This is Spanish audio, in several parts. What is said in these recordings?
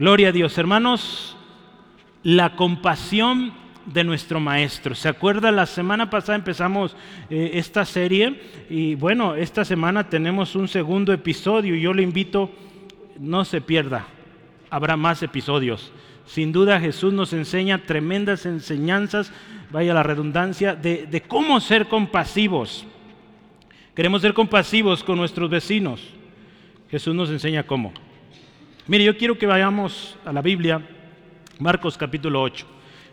Gloria a Dios, hermanos, la compasión de nuestro maestro. ¿Se acuerda? La semana pasada empezamos eh, esta serie y bueno, esta semana tenemos un segundo episodio y yo le invito, no se pierda, habrá más episodios. Sin duda Jesús nos enseña tremendas enseñanzas, vaya la redundancia, de, de cómo ser compasivos. Queremos ser compasivos con nuestros vecinos. Jesús nos enseña cómo. Mire, yo quiero que vayamos a la Biblia, Marcos capítulo 8.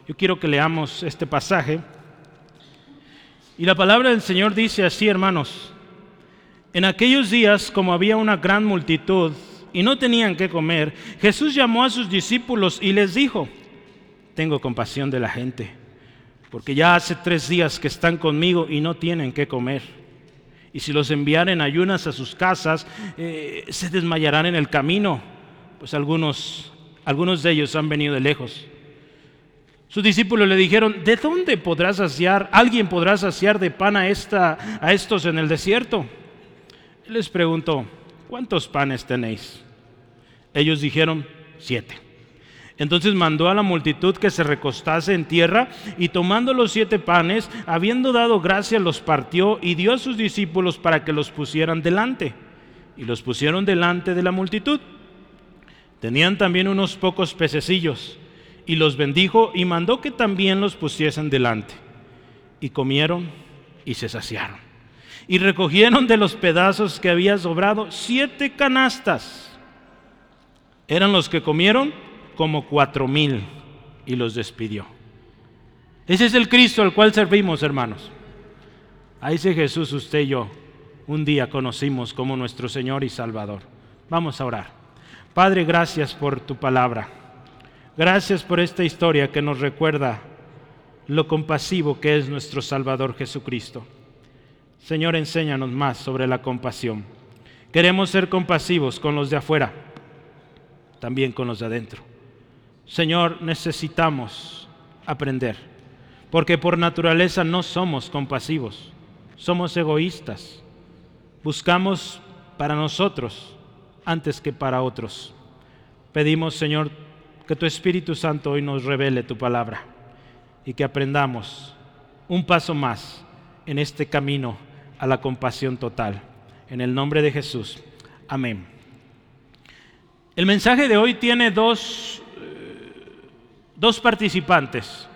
Yo quiero que leamos este pasaje. Y la palabra del Señor dice así, hermanos. En aquellos días, como había una gran multitud, y no tenían que comer, Jesús llamó a sus discípulos y les dijo, tengo compasión de la gente, porque ya hace tres días que están conmigo y no tienen que comer. Y si los enviaren ayunas a sus casas, eh, se desmayarán en el camino, pues algunos, algunos de ellos han venido de lejos. Sus discípulos le dijeron, ¿de dónde podrás saciar, alguien podrá saciar de pan a, esta, a estos en el desierto? Él les preguntó, ¿cuántos panes tenéis? Ellos dijeron, siete. Entonces mandó a la multitud que se recostase en tierra y tomando los siete panes, habiendo dado gracia, los partió y dio a sus discípulos para que los pusieran delante. Y los pusieron delante de la multitud. Tenían también unos pocos pececillos y los bendijo y mandó que también los pusiesen delante. Y comieron y se saciaron. Y recogieron de los pedazos que había sobrado siete canastas eran los que comieron como cuatro mil y los despidió. Ese es el Cristo al cual servimos, hermanos. A ese Jesús usted y yo un día conocimos como nuestro Señor y Salvador. Vamos a orar. Padre, gracias por tu palabra. Gracias por esta historia que nos recuerda lo compasivo que es nuestro Salvador Jesucristo. Señor, enséñanos más sobre la compasión. Queremos ser compasivos con los de afuera también con los de adentro. Señor, necesitamos aprender, porque por naturaleza no somos compasivos, somos egoístas. Buscamos para nosotros antes que para otros. Pedimos, Señor, que tu Espíritu Santo hoy nos revele tu palabra y que aprendamos un paso más en este camino a la compasión total. En el nombre de Jesús. Amén. El mensaje de hoy tiene dos, eh, dos participantes.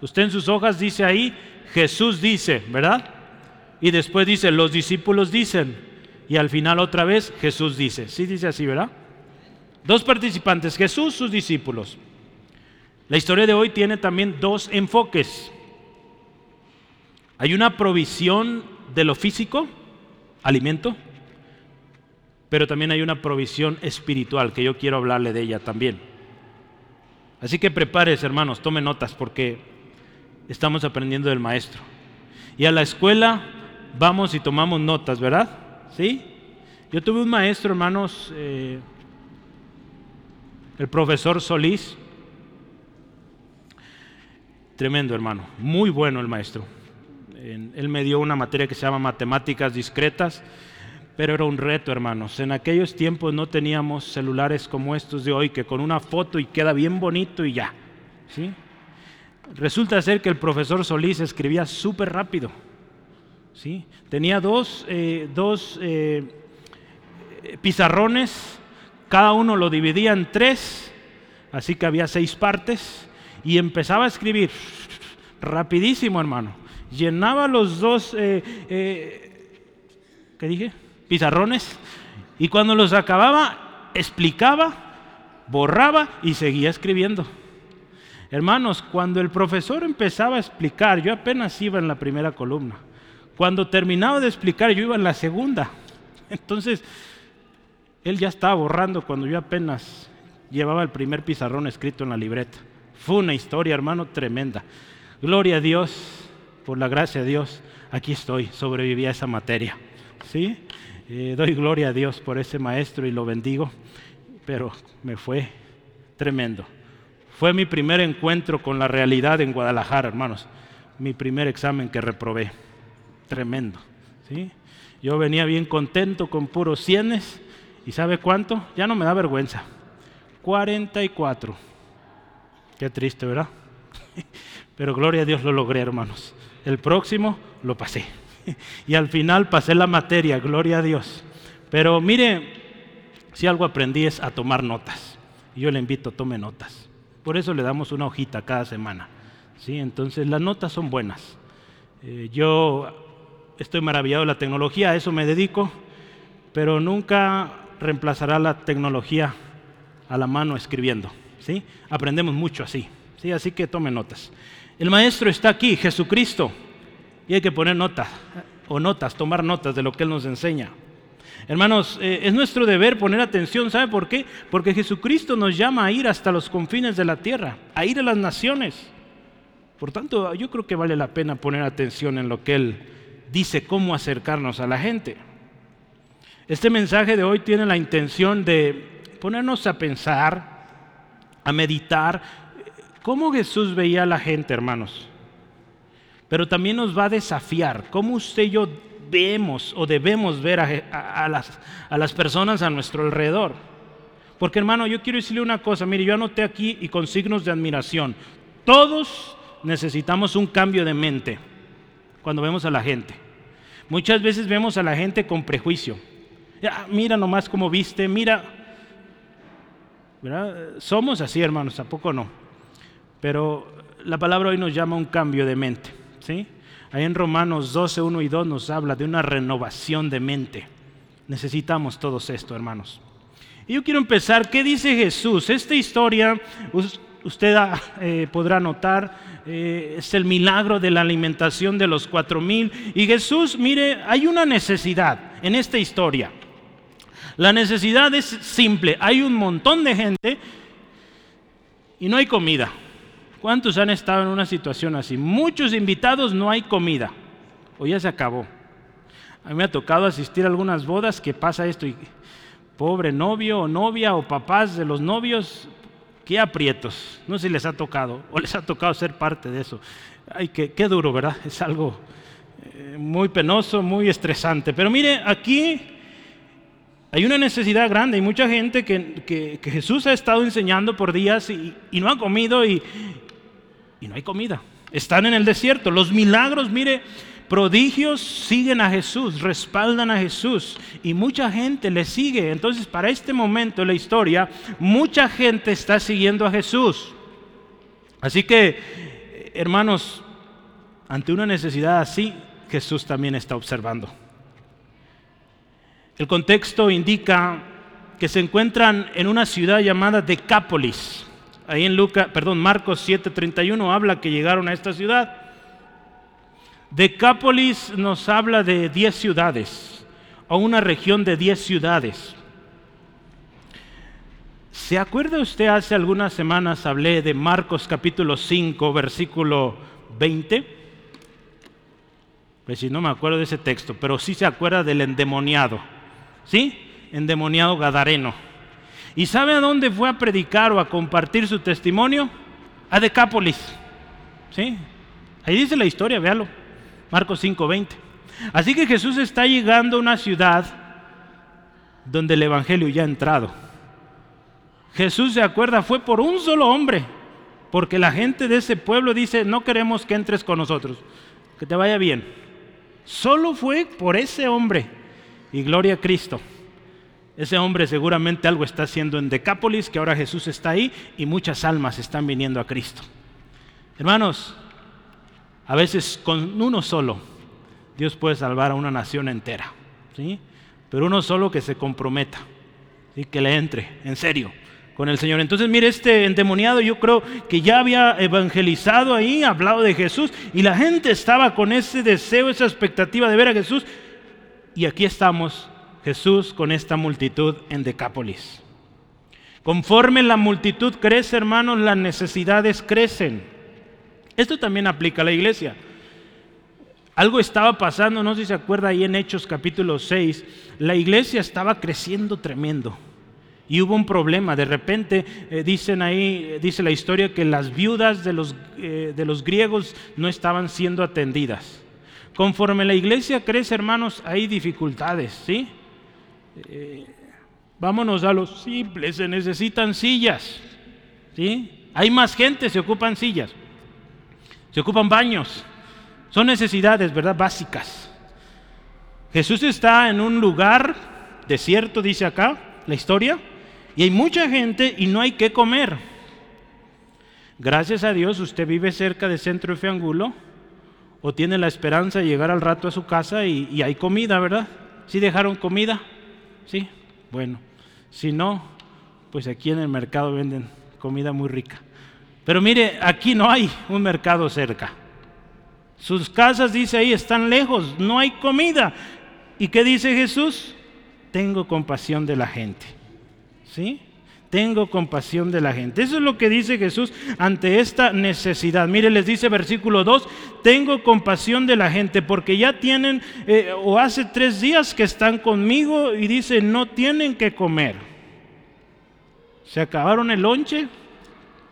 Usted en sus hojas dice ahí, Jesús dice, ¿verdad? Y después dice, los discípulos dicen. Y al final otra vez, Jesús dice. Sí dice así, ¿verdad? Dos participantes, Jesús, sus discípulos. La historia de hoy tiene también dos enfoques. Hay una provisión de lo físico, alimento, pero también hay una provisión espiritual que yo quiero hablarle de ella también. Así que prepárese, hermanos, tome notas porque estamos aprendiendo del maestro. Y a la escuela vamos y tomamos notas, ¿verdad? ¿Sí? Yo tuve un maestro, hermanos, eh, el profesor Solís. Tremendo, hermano. Muy bueno el maestro. él me dio una materia que se llama matemáticas discretas pero era un reto, hermanos. En aquellos tiempos no teníamos celulares como estos de hoy, que con una foto y queda bien bonito y ya. ¿sí? Resulta ser que el profesor Solís escribía súper rápido. ¿sí? Tenía dos, eh, dos eh, pizarrones, cada uno lo dividía en tres, así que había seis partes, y empezaba a escribir rapidísimo, hermano. Llenaba los dos, eh, ¿qué dije? pizarrones y cuando los acababa explicaba, borraba y seguía escribiendo. Hermanos, cuando el profesor empezaba a explicar, yo apenas iba en la primera columna. Cuando terminaba de explicar, yo iba en la segunda. Entonces, él ya estaba borrando cuando yo apenas llevaba el primer pizarrón escrito en la libreta. Fue una historia, hermano, tremenda. Gloria a Dios, por la gracia de Dios, aquí estoy, sobreviví a esa materia. ¿Sí? Eh, doy gloria a Dios por ese maestro y lo bendigo, pero me fue tremendo. Fue mi primer encuentro con la realidad en Guadalajara, hermanos. Mi primer examen que reprobé. Tremendo. ¿sí? Yo venía bien contento con puros cienes y ¿sabe cuánto? Ya no me da vergüenza. 44. Qué triste, ¿verdad? Pero gloria a Dios lo logré, hermanos. El próximo lo pasé. Y al final pasé la materia, gloria a Dios. Pero mire, si algo aprendí es a tomar notas. Y yo le invito, tome notas. Por eso le damos una hojita cada semana. ¿sí? Entonces las notas son buenas. Eh, yo estoy maravillado de la tecnología, a eso me dedico, pero nunca reemplazará la tecnología a la mano escribiendo. ¿sí? Aprendemos mucho así. ¿sí? Así que tome notas. El maestro está aquí, Jesucristo, y hay que poner notas, o notas, tomar notas de lo que Él nos enseña. Hermanos, eh, es nuestro deber poner atención, ¿sabe por qué? Porque Jesucristo nos llama a ir hasta los confines de la tierra, a ir a las naciones. Por tanto, yo creo que vale la pena poner atención en lo que Él dice, cómo acercarnos a la gente. Este mensaje de hoy tiene la intención de ponernos a pensar, a meditar, cómo Jesús veía a la gente, hermanos. Pero también nos va a desafiar, cómo usted y yo vemos o debemos ver a, las, a las personas a nuestro alrededor. Porque hermano, yo quiero decirle una cosa, mire, yo anoté aquí y con signos de admiración, todos necesitamos un cambio de mente cuando vemos a la gente. Muchas veces vemos a la gente con prejuicio. Mira nomás cómo viste, mira. Somos así, hermanos, ¿a poco no? Pero la palabra hoy nos llama un cambio de mente. ¿sí? Ahí en Romanos 12, 1 y 2 nos habla de una renovación de mente. Necesitamos todos esto, hermanos. Y yo quiero empezar, ¿qué dice Jesús? Esta historia, usted ah, eh, podrá notar, eh, es el milagro de la alimentación de los cuatro mil. Y Jesús, mire, hay una necesidad en esta historia. La necesidad es simple, hay un montón de gente y no hay comida. ¿Cuántos han estado en una situación así? Muchos invitados, no hay comida. O ya se acabó. A mí me ha tocado asistir a algunas bodas que pasa esto y pobre novio o novia o papás de los novios, qué aprietos. No sé si les ha tocado o les ha tocado ser parte de eso. Ay, qué, duro, ¿verdad? Es algo eh, muy penoso, muy estresante. Pero mire, aquí hay una necesidad grande. Hay mucha gente que, Jesús ha estado enseñando por días y, no ha comido y, y no hay comida. Están en el desierto. Los milagros, mire, prodigios siguen a Jesús, respaldan a Jesús y mucha gente le sigue. Entonces, para este momento de la historia, mucha gente está siguiendo a Jesús. Así que, hermanos, ante una necesidad así, Jesús también está observando. El contexto indica que se encuentran en una ciudad llamada Decápolis. Ahí en Lucas, perdón, Marcos 7:31 habla que llegaron a esta ciudad. Decápolis nos habla de 10 ciudades, o una región de 10 ciudades. ¿Se acuerda usted hace algunas semanas hablé de Marcos capítulo 5, versículo 20? Pues si no me acuerdo de ese texto, pero sí se acuerda del endemoniado, ¿sí? Endemoniado gadareno. ¿Y sabe a dónde fue a predicar o a compartir su testimonio? A Decápolis. ¿Sí? Ahí dice la historia, véalo. Marcos 5:20. Así que Jesús está llegando a una ciudad donde el Evangelio ya ha entrado. Jesús se acuerda, fue por un solo hombre, porque la gente de ese pueblo dice, no queremos que entres con nosotros, que te vaya bien. Solo fue por ese hombre. Y gloria a Cristo. Ese hombre seguramente algo está haciendo en Decápolis, que ahora Jesús está ahí y muchas almas están viniendo a Cristo. Hermanos, a veces con uno solo Dios puede salvar a una nación entera, ¿sí? Pero uno solo que se comprometa, y que le entre en serio con el Señor. Entonces, mire, este endemoniado yo creo que ya había evangelizado ahí, hablado de Jesús, y la gente estaba con ese deseo, esa expectativa de ver a Jesús. Y aquí estamos Jesús con esta multitud en Decápolis. Conforme la multitud crece, hermanos, las necesidades crecen. Esto también aplica a la iglesia. Algo estaba pasando, no sé si se acuerda ahí en Hechos capítulo 6, la iglesia estaba creciendo tremendo. Y hubo un problema, de repente eh, dicen ahí, dice la historia que las viudas de los, eh, de los griegos no estaban siendo atendidas. Conforme la iglesia crece, hermanos, hay dificultades, ¿sí? Eh, Vámonos a los simples, se necesitan sillas. ¿Sí? Hay más gente, se ocupan sillas. Se ocupan baños. Son necesidades, ¿verdad? Básicas. Jesús está en un lugar desierto, dice acá la historia, y hay mucha gente y no hay que comer. Gracias a Dios usted vive cerca del centro de Feangulo o tiene la esperanza de llegar al rato a su casa y, hay comida, ¿verdad? ¿Sí dejaron comida? Sí, bueno. Si no, pues aquí en el mercado venden comida muy rica. Pero mire, aquí no hay un mercado cerca. Sus casas, dice ahí, están lejos, no hay comida. ¿Y qué dice Jesús? Tengo compasión de la gente. ¿Sí? Tengo compasión de la gente. Eso es lo que dice Jesús ante esta necesidad. Mire, les dice versículo 2, tengo compasión de la gente porque ya tienen, eh, o hace tres días que están conmigo y dice, no tienen que comer. Se acabaron el lonche,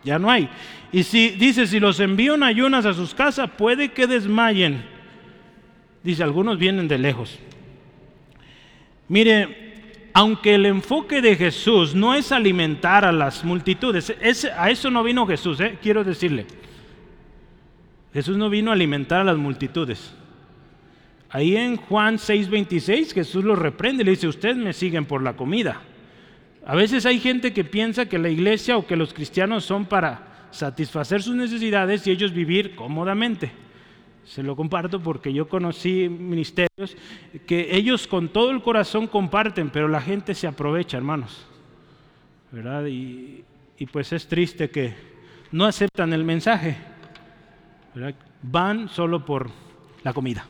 ya no hay. Y si dice, si los envío en ayunas a sus casas, puede que desmayen. Dice, algunos vienen de lejos. Mire, aunque el enfoque de Jesús no es alimentar a las multitudes, a eso no vino Jesús, ¿eh? quiero decirle. Jesús no vino a alimentar a las multitudes. Ahí en Juan 6:26 Jesús los reprende, le dice, ustedes me siguen por la comida. A veces hay gente que piensa que la iglesia o que los cristianos son para satisfacer sus necesidades y ellos vivir cómodamente. Se lo comparto porque yo conocí ministerios que ellos con todo el corazón comparten, pero la gente se aprovecha, hermanos. ¿Verdad? Y, pues es triste que no aceptan el mensaje. Van solo por la comida.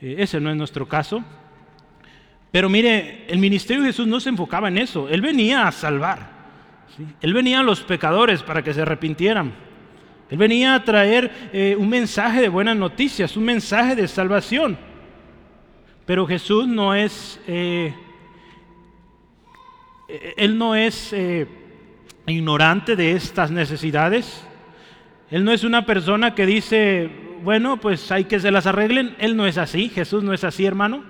Eh, ese no es nuestro caso. Pero mire, el ministerio de Jesús no se enfocaba en eso. Él venía a salvar. Él venía a los pecadores para que se arrepintieran. Él venía a traer eh, un mensaje de buenas noticias, un mensaje de salvación. Pero Jesús no es, eh, Él no es eh, ignorante de estas necesidades. Él no es una persona que dice, bueno, pues hay que se las arreglen. Él no es así, Jesús no es así, hermano.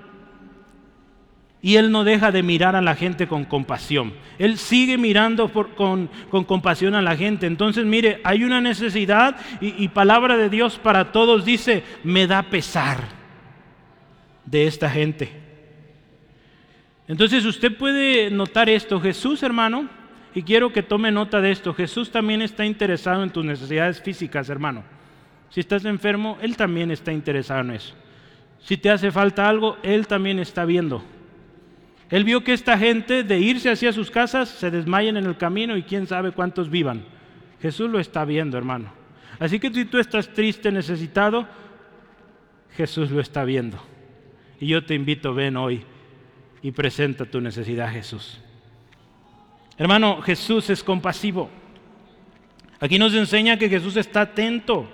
Y Él no deja de mirar a la gente con compasión. Él sigue mirando con, compasión a la gente. Entonces, mire, hay una necesidad y, palabra de Dios para todos dice, me da pesar de esta gente. Entonces usted puede notar esto. Jesús, hermano, y quiero que tome nota de esto, Jesús también está interesado en tus necesidades físicas, hermano. Si estás enfermo, Él también está interesado en eso. Si te hace falta algo, Él también está viendo. Él vio que esta gente de irse hacia sus casas se desmayen en el camino y quién sabe cuántos vivan. Jesús lo está viendo, hermano. Así que si tú estás triste, necesitado, Jesús lo está viendo. Y yo te invito, ven hoy y presenta tu necesidad a Jesús. Hermano, Jesús es compasivo. Aquí nos enseña que Jesús está atento.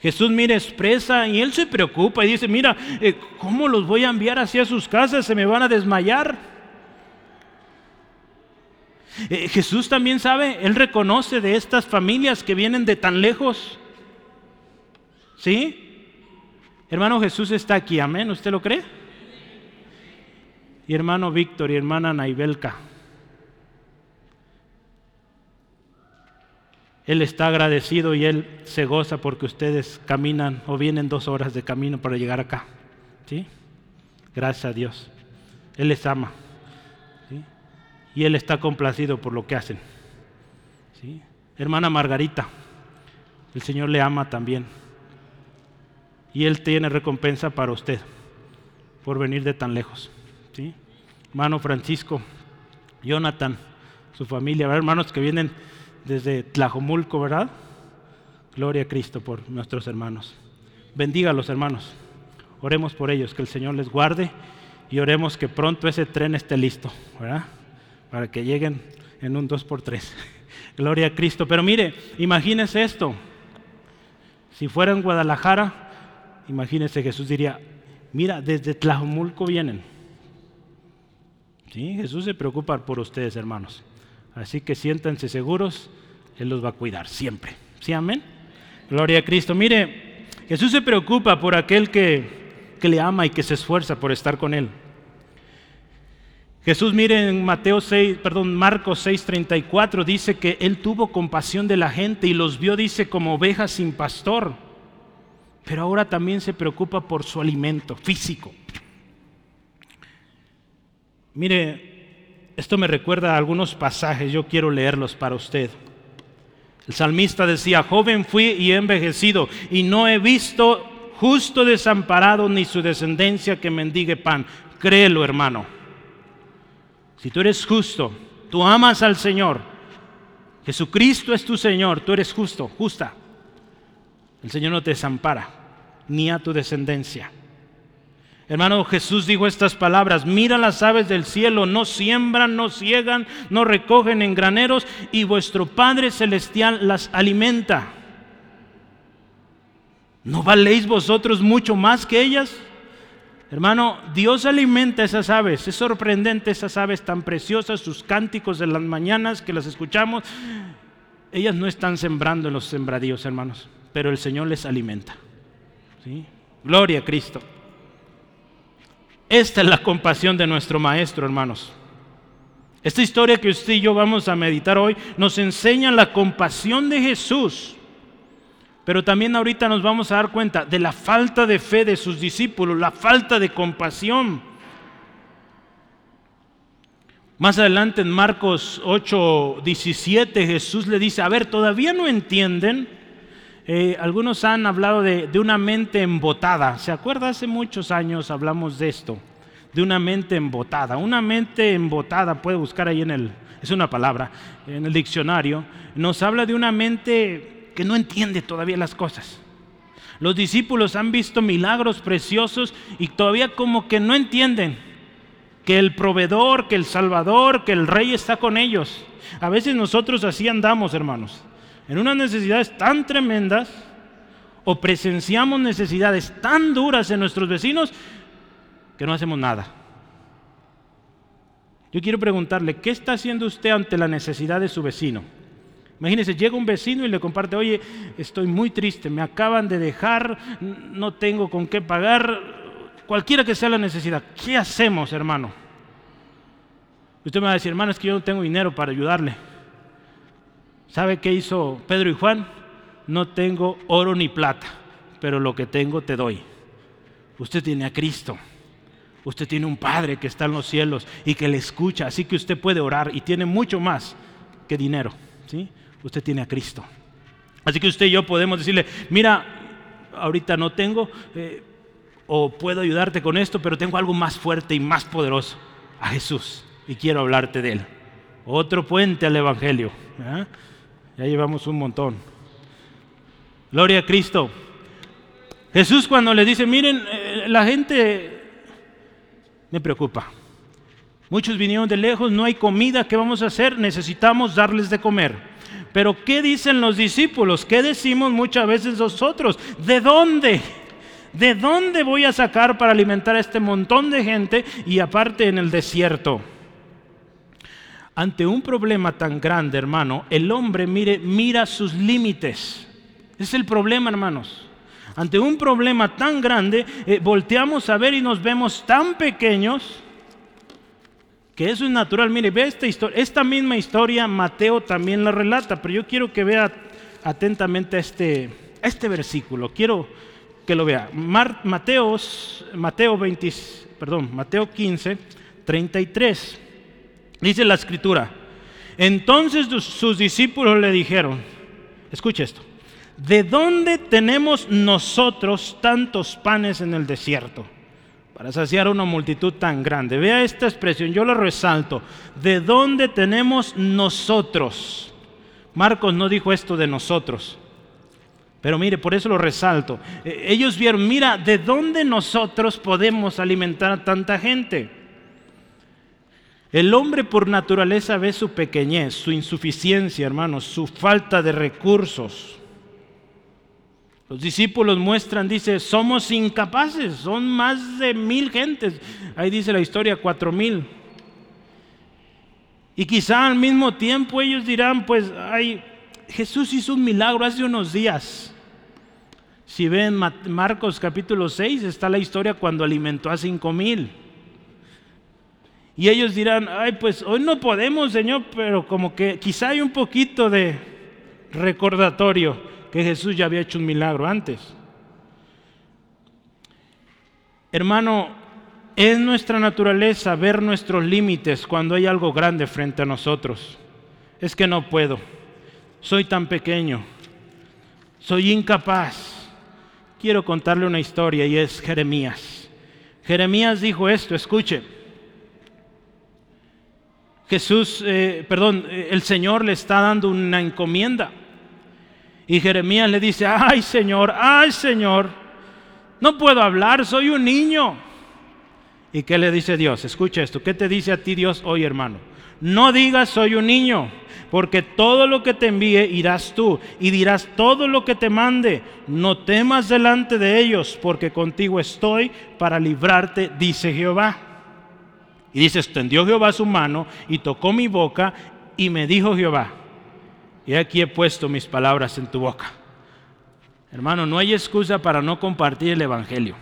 Jesús, mira, expresa y él se preocupa y dice, mira, eh, ¿cómo los voy a enviar hacia sus casas? Se me van a desmayar. Eh, Jesús también sabe, él reconoce de estas familias que vienen de tan lejos. ¿Sí? Hermano Jesús está aquí, amén, ¿usted lo cree? Y hermano Víctor y hermana Naibelka. Él está agradecido y Él se goza porque ustedes caminan o vienen dos horas de camino para llegar acá. ¿Sí? Gracias a Dios. Él les ama. Y Él está complacido por lo que hacen. ¿Sí? Hermana Margarita, el Señor le ama también. Y Él tiene recompensa para usted por venir de tan lejos. ¿Sí? Hermano Francisco, Jonathan, su familia, hermanos que vienen desde Tlajomulco, ¿verdad? Gloria a Cristo por nuestros hermanos. Bendiga a los hermanos. Oremos por ellos, que el Señor les guarde y oremos que pronto ese tren esté listo, ¿verdad? Para que lleguen en un 2x3. Gloria a Cristo. Pero mire, imagínese esto. Si fuera en Guadalajara, imagínese Jesús diría, mira, desde Tlajomulco vienen. Sí, Jesús se preocupa por ustedes, hermanos. Así que siéntanse seguros, Él los va a cuidar siempre. ¿Sí, amén? Gloria a Cristo. Mire, Jesús se preocupa por aquel que, que le ama y que se esfuerza por estar con Él. Jesús, mire en Mateo 6, perdón, Marcos 6:34 dice que él tuvo compasión de la gente y los vio, dice, como ovejas sin pastor. Pero ahora también se preocupa por su alimento físico. Mire, esto me recuerda a algunos pasajes, yo quiero leerlos para usted. El salmista decía, joven fui y he envejecido y no he visto justo desamparado ni su descendencia que mendigue pan. Créelo, hermano. Si tú eres justo, tú amas al Señor, Jesucristo es tu Señor, tú eres justo, justa. El Señor no te desampara, ni a tu descendencia. Hermano, Jesús dijo estas palabras, mira las aves del cielo, no siembran, no ciegan, no recogen en graneros, y vuestro Padre Celestial las alimenta. ¿No valéis vosotros mucho más que ellas? Hermano, Dios alimenta esas aves. Es sorprendente esas aves tan preciosas, sus cánticos de las mañanas que las escuchamos. Ellas no están sembrando en los sembradíos, hermanos, pero el Señor les alimenta. ¿Sí? Gloria a Cristo. Esta es la compasión de nuestro Maestro, hermanos. Esta historia que usted y yo vamos a meditar hoy nos enseña la compasión de Jesús pero también ahorita nos vamos a dar cuenta de la falta de fe de sus discípulos, la falta de compasión. Más adelante en Marcos 8, 17 Jesús le dice, a ver, ¿todavía no entienden? Eh, algunos han hablado de, de, una mente embotada. ¿Se acuerda? Hace muchos años hablamos de esto, de una mente embotada. Una mente embotada, puede buscar ahí en el, es una palabra, en el diccionario, nos habla de una mente que no entiende todavía las cosas. Los discípulos han visto milagros preciosos y todavía como que no entienden que el proveedor, que el salvador, que el rey está con ellos. A veces nosotros así andamos, hermanos, en unas necesidades tan tremendas o presenciamos necesidades tan duras en nuestros vecinos que no hacemos nada. Yo quiero preguntarle, ¿qué está haciendo usted ante la necesidad de su vecino? Imagínense, llega un vecino y le comparte, oye, estoy muy triste, me acaban de dejar, no tengo con qué pagar, cualquiera que sea la necesidad. ¿Qué hacemos, hermano? Usted me va a decir, hermano, es que yo no tengo dinero para ayudarle. ¿Sabe qué hizo Pedro y Juan? No tengo oro ni plata, pero lo que tengo te doy. Usted tiene a Cristo. Usted tiene un Padre que está en los cielos y que le escucha, así que usted puede orar y tiene mucho más que dinero. ¿sí? usted tiene a Cristo. Así que usted y yo podemos decirle, mira, ahorita no tengo, eh, o puedo ayudarte con esto, pero tengo algo más fuerte y más poderoso, a Jesús, y quiero hablarte de Él. Otro puente al Evangelio. Ya llevamos un montón. Gloria a Cristo. Jesús cuando le dice, miren, eh, la gente me preocupa. Muchos vinieron de lejos, no hay comida, ¿qué vamos a hacer? Necesitamos darles de comer. Pero ¿qué dicen los discípulos? ¿Qué decimos muchas veces nosotros? ¿De dónde? ¿De dónde voy a sacar para alimentar a este montón de gente y aparte en el desierto? Ante un problema tan grande, hermano, el hombre mire, mira sus límites. Es el problema, hermanos. Ante un problema tan grande, eh, volteamos a ver y nos vemos tan pequeños que eso es natural. Mire, ve esta historia, esta misma historia Mateo también la relata, pero yo quiero que vea atentamente este, este versículo. Quiero que lo vea. Mateo, Mateo, 20, perdón, Mateo 15, 33. Dice la escritura. Entonces sus discípulos le dijeron, escucha esto, ¿de dónde tenemos nosotros tantos panes en el desierto? para saciar una multitud tan grande. Vea esta expresión, yo la resalto. ¿De dónde tenemos nosotros? Marcos no dijo esto de nosotros. Pero mire, por eso lo resalto. E, ellos vieron, mira, ¿de dónde nosotros podemos alimentar a tanta gente? El hombre por naturaleza ve su pequeñez, su insuficiencia, hermanos, su falta de recursos. Los discípulos muestran, dice, somos incapaces, son más de mil gentes. Ahí dice la historia, cuatro mil. Y quizá al mismo tiempo ellos dirán, pues, ay, Jesús hizo un milagro hace unos días. Si ven Marcos capítulo 6, está la historia cuando alimentó a cinco mil. Y ellos dirán, ay, pues hoy no podemos, Señor, pero como que quizá hay un poquito de recordatorio que Jesús ya había hecho un milagro antes. Hermano, es nuestra naturaleza ver nuestros límites cuando hay algo grande frente a nosotros. Es que no puedo, soy tan pequeño, soy incapaz. Quiero contarle una historia y es Jeremías. Jeremías dijo esto, escuche. Jesús, eh, perdón, eh, el Señor le está dando una encomienda. Y Jeremías le dice, ay Señor, ay Señor, no puedo hablar, soy un niño. ¿Y qué le dice Dios? Escucha esto, ¿qué te dice a ti Dios hoy hermano? No digas soy un niño, porque todo lo que te envíe irás tú y dirás todo lo que te mande. No temas delante de ellos, porque contigo estoy para librarte, dice Jehová. Y dice, extendió Jehová su mano y tocó mi boca y me dijo Jehová, y aquí he puesto mis palabras en tu boca. Hermano, no hay excusa para no compartir el Evangelio.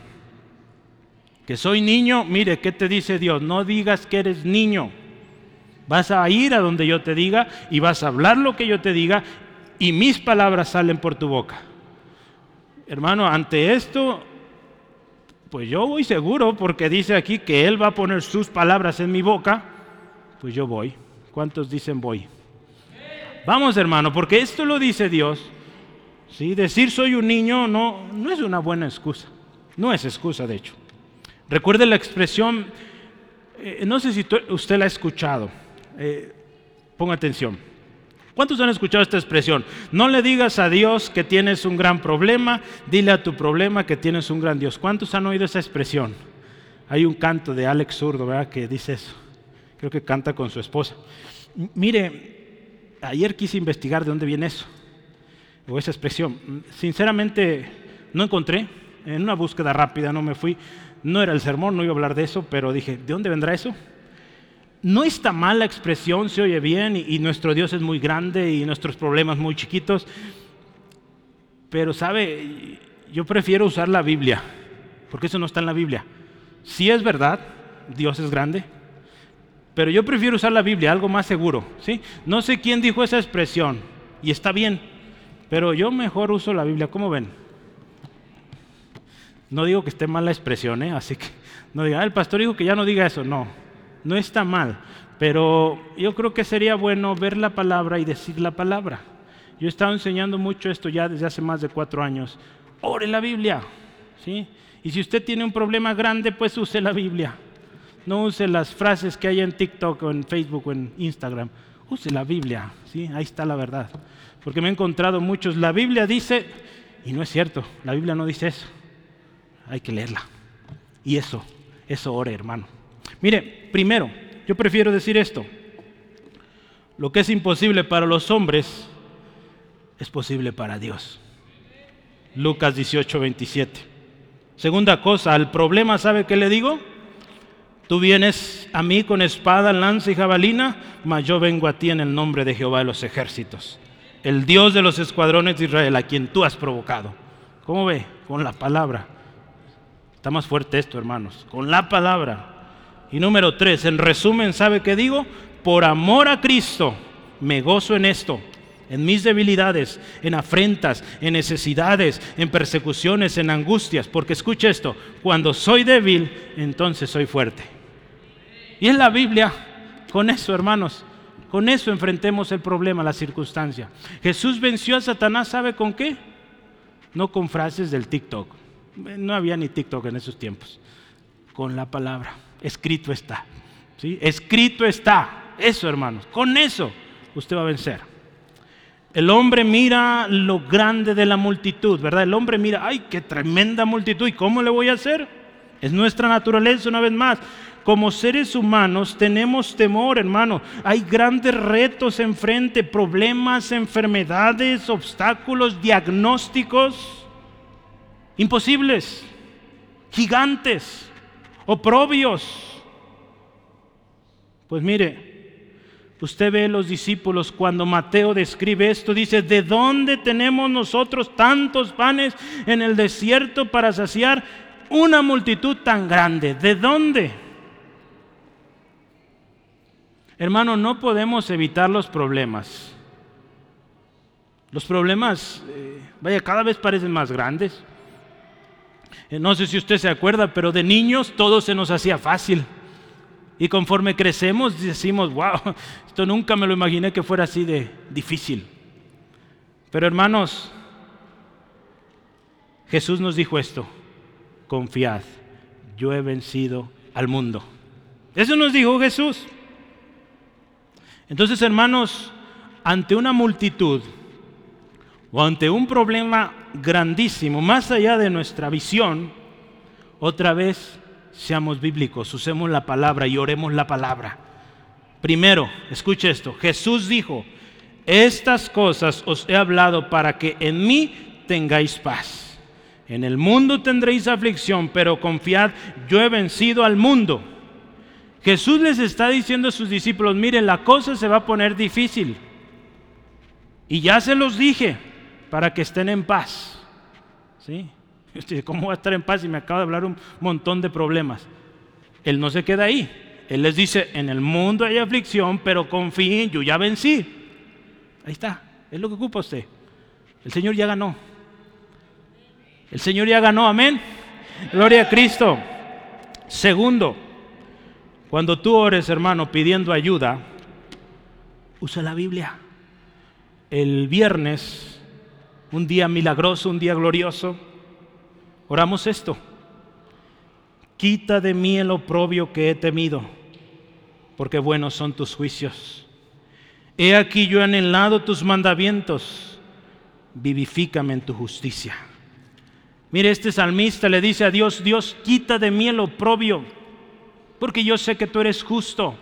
Que soy niño, mire, ¿qué te dice Dios? No digas que eres niño. Vas a ir a donde yo te diga y vas a hablar lo que yo te diga y mis palabras salen por tu boca. Hermano, ante esto pues yo voy seguro porque dice aquí que Él va a poner sus palabras en mi boca, pues yo voy. ¿Cuántos dicen voy? Vamos hermano, porque esto lo dice Dios. ¿sí? Decir soy un niño no, no es una buena excusa, no es excusa de hecho. Recuerde la expresión, eh, no sé si usted la ha escuchado, eh, ponga atención. ¿Cuántos han escuchado esta expresión? No le digas a Dios que tienes un gran problema, dile a tu problema que tienes un gran Dios. ¿Cuántos han oído esa expresión? Hay un canto de Alex Zurdo, ¿verdad? Que dice eso. Creo que canta con su esposa. mire, ayer quise investigar de dónde viene eso, o esa expresión. Sinceramente, no encontré. En una búsqueda rápida no me fui. No era el sermón, no iba a hablar de eso, pero dije, ¿de dónde vendrá eso? No está mal la expresión, se oye bien y, nuestro Dios es muy grande y nuestros problemas muy chiquitos, pero sabe, yo prefiero usar la Biblia, porque eso no está en la Biblia. Si es verdad, Dios es grande, pero yo prefiero usar la Biblia, algo más seguro, ¿sí? No sé quién dijo esa expresión y está bien, pero yo mejor uso la Biblia, ¿cómo ven? No digo que esté mal la expresión, ¿eh? así que no diga, ah, el pastor dijo que ya no diga eso, no, no está mal, pero yo creo que sería bueno ver la palabra y decir la palabra. Yo he estado enseñando mucho esto ya desde hace más de cuatro años. Ore la Biblia, ¿sí? Y si usted tiene un problema grande, pues use la Biblia. No use las frases que hay en TikTok o en Facebook o en Instagram. Use la Biblia, ¿sí? Ahí está la verdad. Porque me he encontrado muchos, la Biblia dice, y no es cierto, la Biblia no dice eso. Hay que leerla. Y eso, eso ore, hermano. Mire, primero, yo prefiero decir esto. Lo que es imposible para los hombres es posible para Dios. Lucas 18, 27. Segunda cosa, al problema, ¿sabe qué le digo? Tú vienes a mí con espada, lanza y jabalina, mas yo vengo a ti en el nombre de Jehová de los ejércitos, el Dios de los escuadrones de Israel, a quien tú has provocado. ¿Cómo ve? Con la palabra. Está más fuerte esto, hermanos. Con la palabra. Y número tres, en resumen, ¿sabe qué digo? Por amor a Cristo, me gozo en esto, en mis debilidades, en afrentas, en necesidades, en persecuciones, en angustias. Porque escuche esto, cuando soy débil, entonces soy fuerte. Y en la Biblia, con eso, hermanos, con eso enfrentemos el problema, la circunstancia. Jesús venció a Satanás, ¿sabe con qué? No con frases del TikTok. No había ni TikTok en esos tiempos. Con la palabra escrito está. ¿sí? Escrito está. Eso, hermanos. Con eso usted va a vencer. El hombre mira lo grande de la multitud, ¿verdad? El hombre mira, ay, qué tremenda multitud. ¿Y cómo le voy a hacer? Es nuestra naturaleza una vez más. Como seres humanos tenemos temor, hermano. Hay grandes retos enfrente, problemas, enfermedades, obstáculos, diagnósticos imposibles, gigantes oprobios. Pues mire, usted ve los discípulos cuando Mateo describe esto, dice, ¿de dónde tenemos nosotros tantos panes en el desierto para saciar una multitud tan grande? ¿De dónde? Hermano, no podemos evitar los problemas. Los problemas, eh, vaya, cada vez parecen más grandes. Eh, no sé si usted se acuerda, pero de niños todo se nos hacía fácil. Y conforme crecemos decimos, wow, esto nunca me lo imaginé que fuera así de difícil. Pero hermanos, Jesús nos dijo esto, confiad, yo he vencido al mundo. Eso nos dijo Jesús. Entonces, hermanos, ante una multitud o ante un problema grandísimo, más allá de nuestra visión, otra vez seamos bíblicos, usemos la palabra y oremos la palabra. Primero, escuche esto, Jesús dijo, estas cosas os he hablado para que en mí tengáis paz. En el mundo tendréis aflicción, pero confiad, yo he vencido al mundo. Jesús les está diciendo a sus discípulos, miren, la cosa se va a poner difícil. Y ya se los dije, para que estén en paz. ¿Sí? ¿Cómo voy a estar en paz si me acaba de hablar un montón de problemas? Él no se queda ahí. Él les dice, en el mundo hay aflicción, pero confíen, yo ya vencí. Ahí está, es lo que ocupa usted. El Señor ya ganó. El Señor ya ganó, amén. Gloria a Cristo. Segundo, cuando tú ores, hermano, pidiendo ayuda, usa la Biblia. El viernes, un día milagroso, un día glorioso, oramos esto. Quita de mí el oprobio que he temido, porque buenos son tus juicios. He aquí yo he anhelado tus mandamientos, vivifícame en tu justicia. Mire, este salmista le dice a Dios, Dios, quita de mí el oprobio porque yo sé que tú eres justo.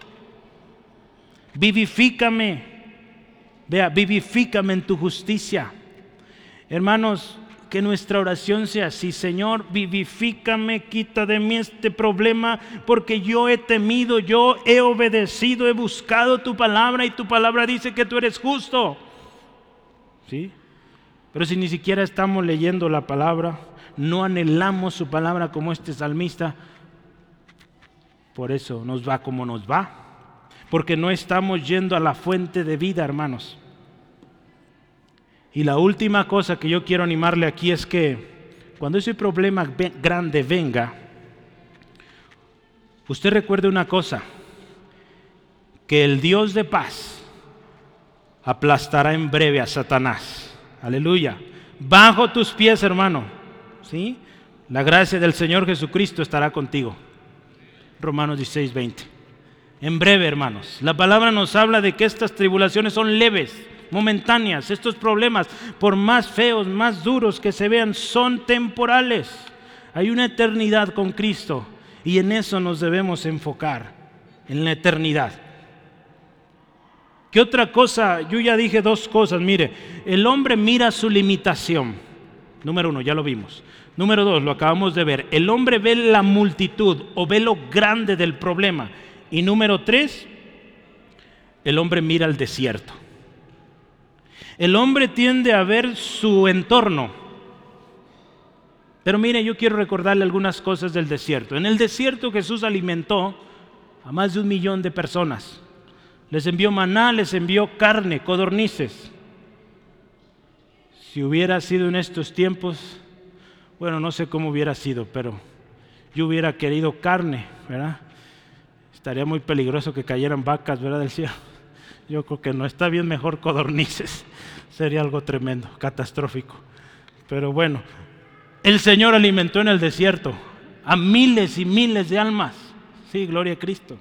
Vivifícame, vea, vivifícame en tu justicia. Hermanos, que nuestra oración sea así, Señor, vivifícame, quita de mí este problema, porque yo he temido, yo he obedecido, he buscado tu palabra y tu palabra dice que tú eres justo. ¿Sí? Pero si ni siquiera estamos leyendo la palabra, no anhelamos su palabra como este salmista, por eso nos va como nos va. Porque no estamos yendo a la fuente de vida, hermanos. Y la última cosa que yo quiero animarle aquí es que cuando ese problema grande venga, usted recuerde una cosa, que el Dios de paz aplastará en breve a Satanás. Aleluya. Bajo tus pies, hermano. ¿Sí? La gracia del Señor Jesucristo estará contigo. Romanos 16, 20. En breve, hermanos, la palabra nos habla de que estas tribulaciones son leves, momentáneas. Estos problemas, por más feos, más duros que se vean, son temporales. Hay una eternidad con Cristo y en eso nos debemos enfocar, en la eternidad. ¿Qué otra cosa? Yo ya dije dos cosas. Mire, el hombre mira su limitación. Número uno, ya lo vimos. Número dos, lo acabamos de ver. El hombre ve la multitud o ve lo grande del problema. Y número tres, el hombre mira el desierto. El hombre tiende a ver su entorno. Pero mire, yo quiero recordarle algunas cosas del desierto. En el desierto Jesús alimentó a más de un millón de personas. Les envió maná, les envió carne, codornices. Si hubiera sido en estos tiempos, bueno, no sé cómo hubiera sido, pero yo hubiera querido carne, ¿verdad? Estaría muy peligroso que cayeran vacas, ¿verdad? Del cielo. Yo creo que no está bien mejor codornices. Sería algo tremendo, catastrófico. Pero bueno, el Señor alimentó en el desierto a miles y miles de almas. Sí, gloria a Cristo.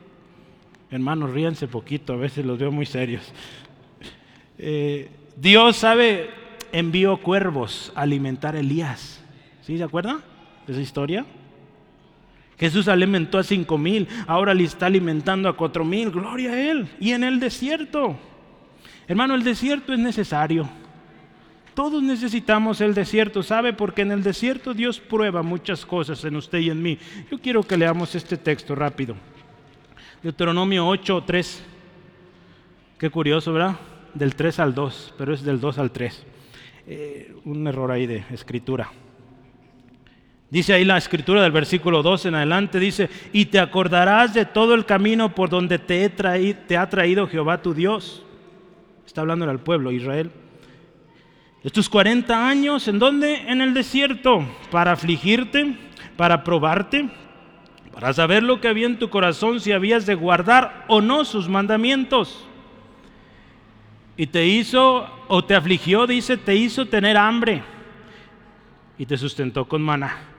Hermanos, ríanse poquito, a veces los veo muy serios. Eh, Dios sabe, envió cuervos a alimentar a Elías. ¿Sí se acuerdan de esa historia? Jesús alimentó a cinco mil, ahora le está alimentando a cuatro mil, gloria a Él. Y en el desierto, hermano, el desierto es necesario. Todos necesitamos el desierto, ¿sabe? Porque en el desierto Dios prueba muchas cosas en usted y en mí. Yo quiero que leamos este texto rápido. Deuteronomio 8, 3. Qué curioso, ¿verdad? Del 3 al 2, pero es del 2 al 3. Eh, un error ahí de escritura. Dice ahí la escritura del versículo 2 en adelante, dice, y te acordarás de todo el camino por donde te, te ha traído Jehová tu Dios. Está hablando al pueblo, Israel. Estos 40 años, ¿en dónde? En el desierto, para afligirte, para probarte, para saber lo que había en tu corazón, si habías de guardar o no sus mandamientos. Y te hizo, o te afligió, dice, te hizo tener hambre y te sustentó con maná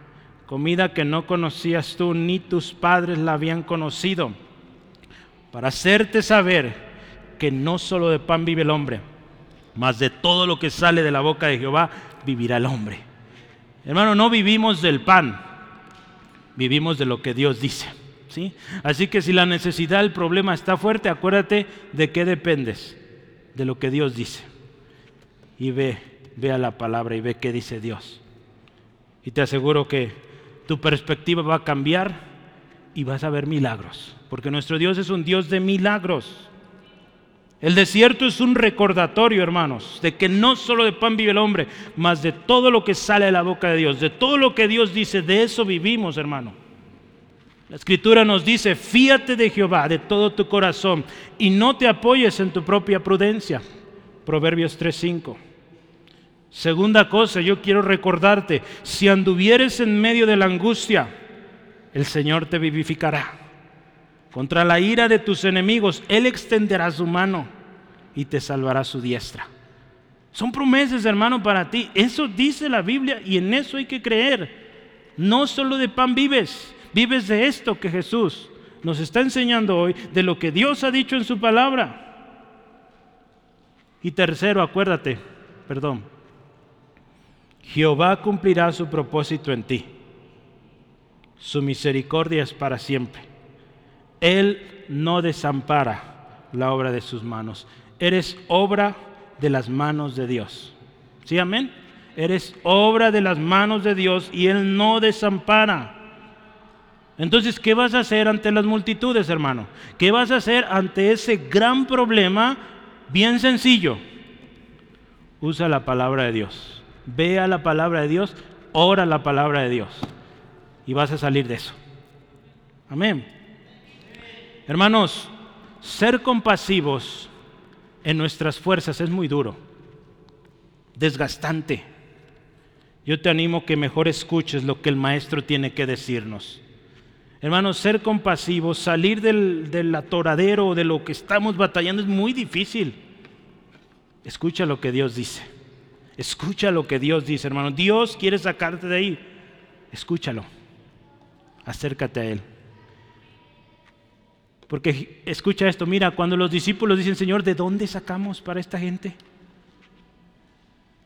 comida que no conocías tú ni tus padres la habían conocido, para hacerte saber que no solo de pan vive el hombre, mas de todo lo que sale de la boca de Jehová vivirá el hombre. Hermano, no vivimos del pan, vivimos de lo que Dios dice. ¿sí? Así que si la necesidad, el problema está fuerte, acuérdate de qué dependes, de lo que Dios dice. Y ve, ve a la palabra y ve qué dice Dios. Y te aseguro que tu perspectiva va a cambiar y vas a ver milagros, porque nuestro Dios es un Dios de milagros. El desierto es un recordatorio, hermanos, de que no solo de pan vive el hombre, mas de todo lo que sale de la boca de Dios, de todo lo que Dios dice, de eso vivimos, hermano. La escritura nos dice, fíate de Jehová de todo tu corazón y no te apoyes en tu propia prudencia. Proverbios 3:5. Segunda cosa, yo quiero recordarte, si anduvieres en medio de la angustia, el Señor te vivificará. Contra la ira de tus enemigos, Él extenderá su mano y te salvará su diestra. Son promesas, hermano, para ti. Eso dice la Biblia y en eso hay que creer. No solo de pan vives, vives de esto que Jesús nos está enseñando hoy, de lo que Dios ha dicho en su palabra. Y tercero, acuérdate, perdón, Jehová cumplirá su propósito en ti. Su misericordia es para siempre. Él no desampara la obra de sus manos. Eres obra de las manos de Dios. ¿Sí, amén? Eres obra de las manos de Dios y Él no desampara. Entonces, ¿qué vas a hacer ante las multitudes, hermano? ¿Qué vas a hacer ante ese gran problema? Bien sencillo. Usa la palabra de Dios. Vea la palabra de Dios, ora la palabra de Dios y vas a salir de eso. Amén. Hermanos, ser compasivos en nuestras fuerzas es muy duro, desgastante. Yo te animo que mejor escuches lo que el maestro tiene que decirnos. Hermanos, ser compasivos, salir del, del atoradero o de lo que estamos batallando es muy difícil. Escucha lo que Dios dice. Escucha lo que Dios dice, hermano. Dios quiere sacarte de ahí. Escúchalo. Acércate a Él. Porque escucha esto, mira, cuando los discípulos dicen, Señor, ¿de dónde sacamos para esta gente?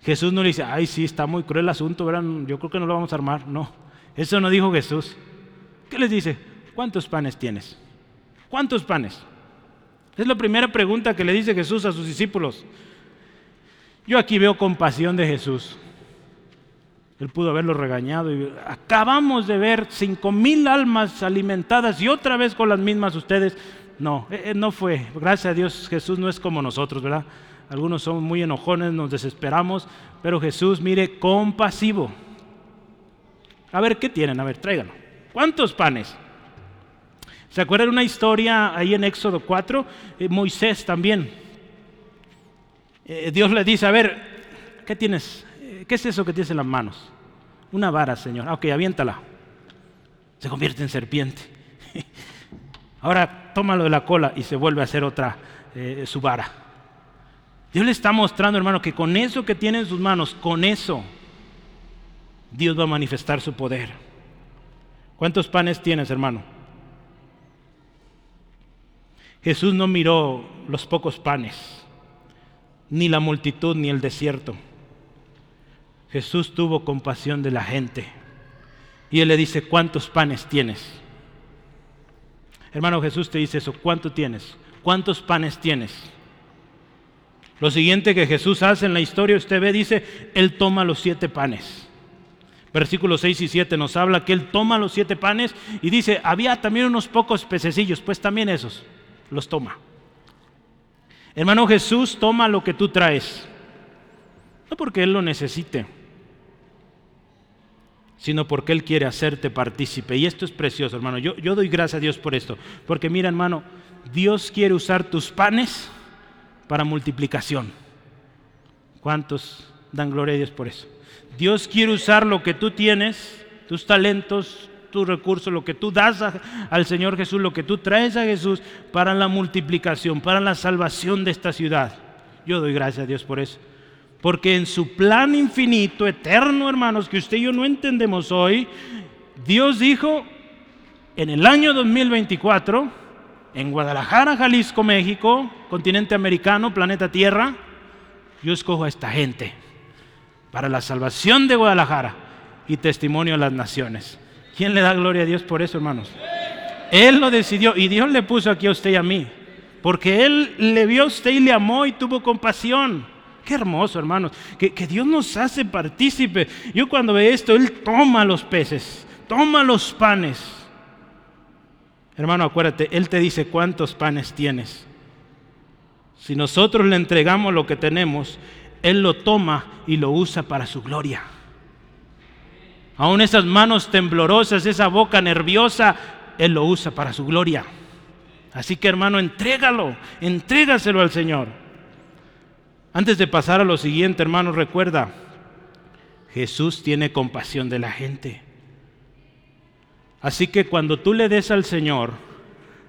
Jesús no le dice, ay, sí, está muy cruel el asunto, ¿verdad? yo creo que no lo vamos a armar. No, eso no dijo Jesús. ¿Qué les dice? ¿Cuántos panes tienes? ¿Cuántos panes? Es la primera pregunta que le dice Jesús a sus discípulos. Yo aquí veo compasión de Jesús. Él pudo haberlo regañado. Y acabamos de ver cinco mil almas alimentadas y otra vez con las mismas ustedes. No, eh, eh, no fue. Gracias a Dios Jesús no es como nosotros, ¿verdad? Algunos somos muy enojones, nos desesperamos, pero Jesús, mire, compasivo. A ver, ¿qué tienen? A ver, tráiganlo. ¿Cuántos panes? ¿Se acuerdan una historia ahí en Éxodo 4? Eh, Moisés también Dios le dice, a ver, ¿qué tienes? ¿Qué es eso que tienes en las manos? Una vara, Señor. Ah, ok, aviéntala. Se convierte en serpiente. Ahora tómalo de la cola y se vuelve a hacer otra, eh, su vara. Dios le está mostrando, hermano, que con eso que tiene en sus manos, con eso, Dios va a manifestar su poder. ¿Cuántos panes tienes, hermano? Jesús no miró los pocos panes ni la multitud, ni el desierto. Jesús tuvo compasión de la gente. Y Él le dice, ¿cuántos panes tienes? Hermano Jesús te dice eso, ¿cuánto tienes? ¿Cuántos panes tienes? Lo siguiente que Jesús hace en la historia, usted ve, dice, Él toma los siete panes. Versículos 6 y 7 nos habla que Él toma los siete panes y dice, había también unos pocos pececillos, pues también esos los toma. Hermano Jesús toma lo que tú traes, no porque Él lo necesite, sino porque Él quiere hacerte partícipe. Y esto es precioso, hermano. Yo, yo doy gracias a Dios por esto. Porque mira, hermano, Dios quiere usar tus panes para multiplicación. ¿Cuántos dan gloria a Dios por eso? Dios quiere usar lo que tú tienes, tus talentos, tus recursos, lo que tú das al Señor Jesús, lo que tú traes a Jesús para la multiplicación, para la salvación de esta ciudad. Yo doy gracias a Dios por eso. Porque en su plan infinito, eterno, hermanos, que usted y yo no entendemos hoy, Dios dijo, en el año 2024, en Guadalajara, Jalisco, México, continente americano, planeta Tierra, yo escojo a esta gente para la salvación de Guadalajara y testimonio a las naciones. ¿Quién le da gloria a Dios por eso, hermanos? Él lo decidió y Dios le puso aquí a usted y a mí, porque Él le vio a usted y le amó y tuvo compasión. Qué hermoso, hermanos, que, que Dios nos hace partícipe. Yo cuando veo esto, Él toma los peces, toma los panes. Hermano, acuérdate, Él te dice cuántos panes tienes. Si nosotros le entregamos lo que tenemos, Él lo toma y lo usa para su gloria. Aún esas manos temblorosas, esa boca nerviosa, Él lo usa para su gloria. Así que hermano, entrégalo, entrégaselo al Señor. Antes de pasar a lo siguiente, hermano, recuerda, Jesús tiene compasión de la gente. Así que cuando tú le des al Señor,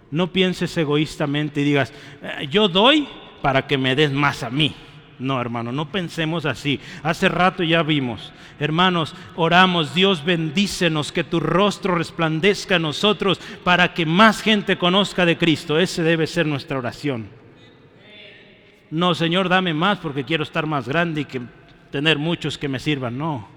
no pienses egoístamente y digas, eh, yo doy para que me des más a mí. No, hermano, no pensemos así. Hace rato ya vimos. Hermanos, oramos, Dios bendícenos, que tu rostro resplandezca en nosotros para que más gente conozca de Cristo. Ese debe ser nuestra oración. No, Señor, dame más porque quiero estar más grande y que tener muchos que me sirvan. No.